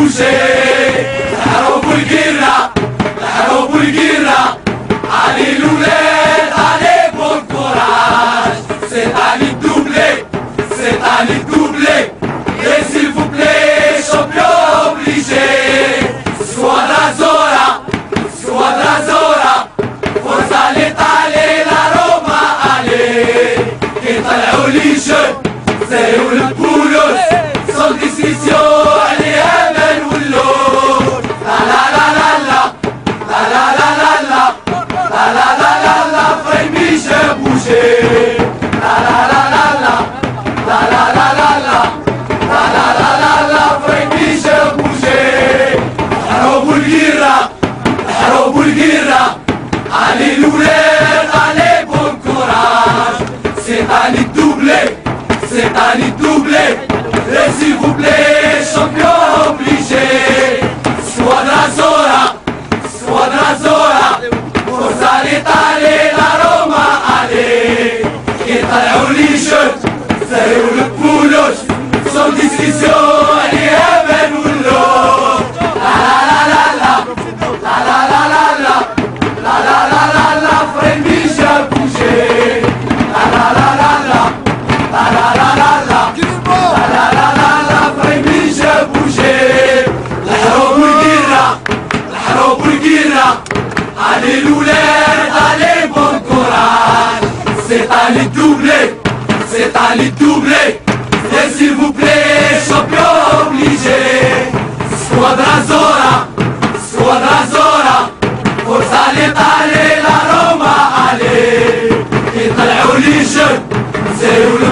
Poussez, Haro Bulgira, Haro Bulgira, allez Loulet, allez bon courage. C'est Ali doublé, c'est Ali doublé, et s'il vous plaît, champion obligé. Soit la Zora, soit la Zora, forza l'Italie, la Roma, allez. Qu'est-ce que la religion, c'est où le علي روما علي يطلعوا لي شد سيولي Allez Loulette, allez bon courage. C'est allé doubler, c'est allé doubler. Et s'il vous plaît, champion obligé. Squadra Zora, Squadra Zora. Forza l'Italie, la Roma, allez. Et les jeunes, c'est où le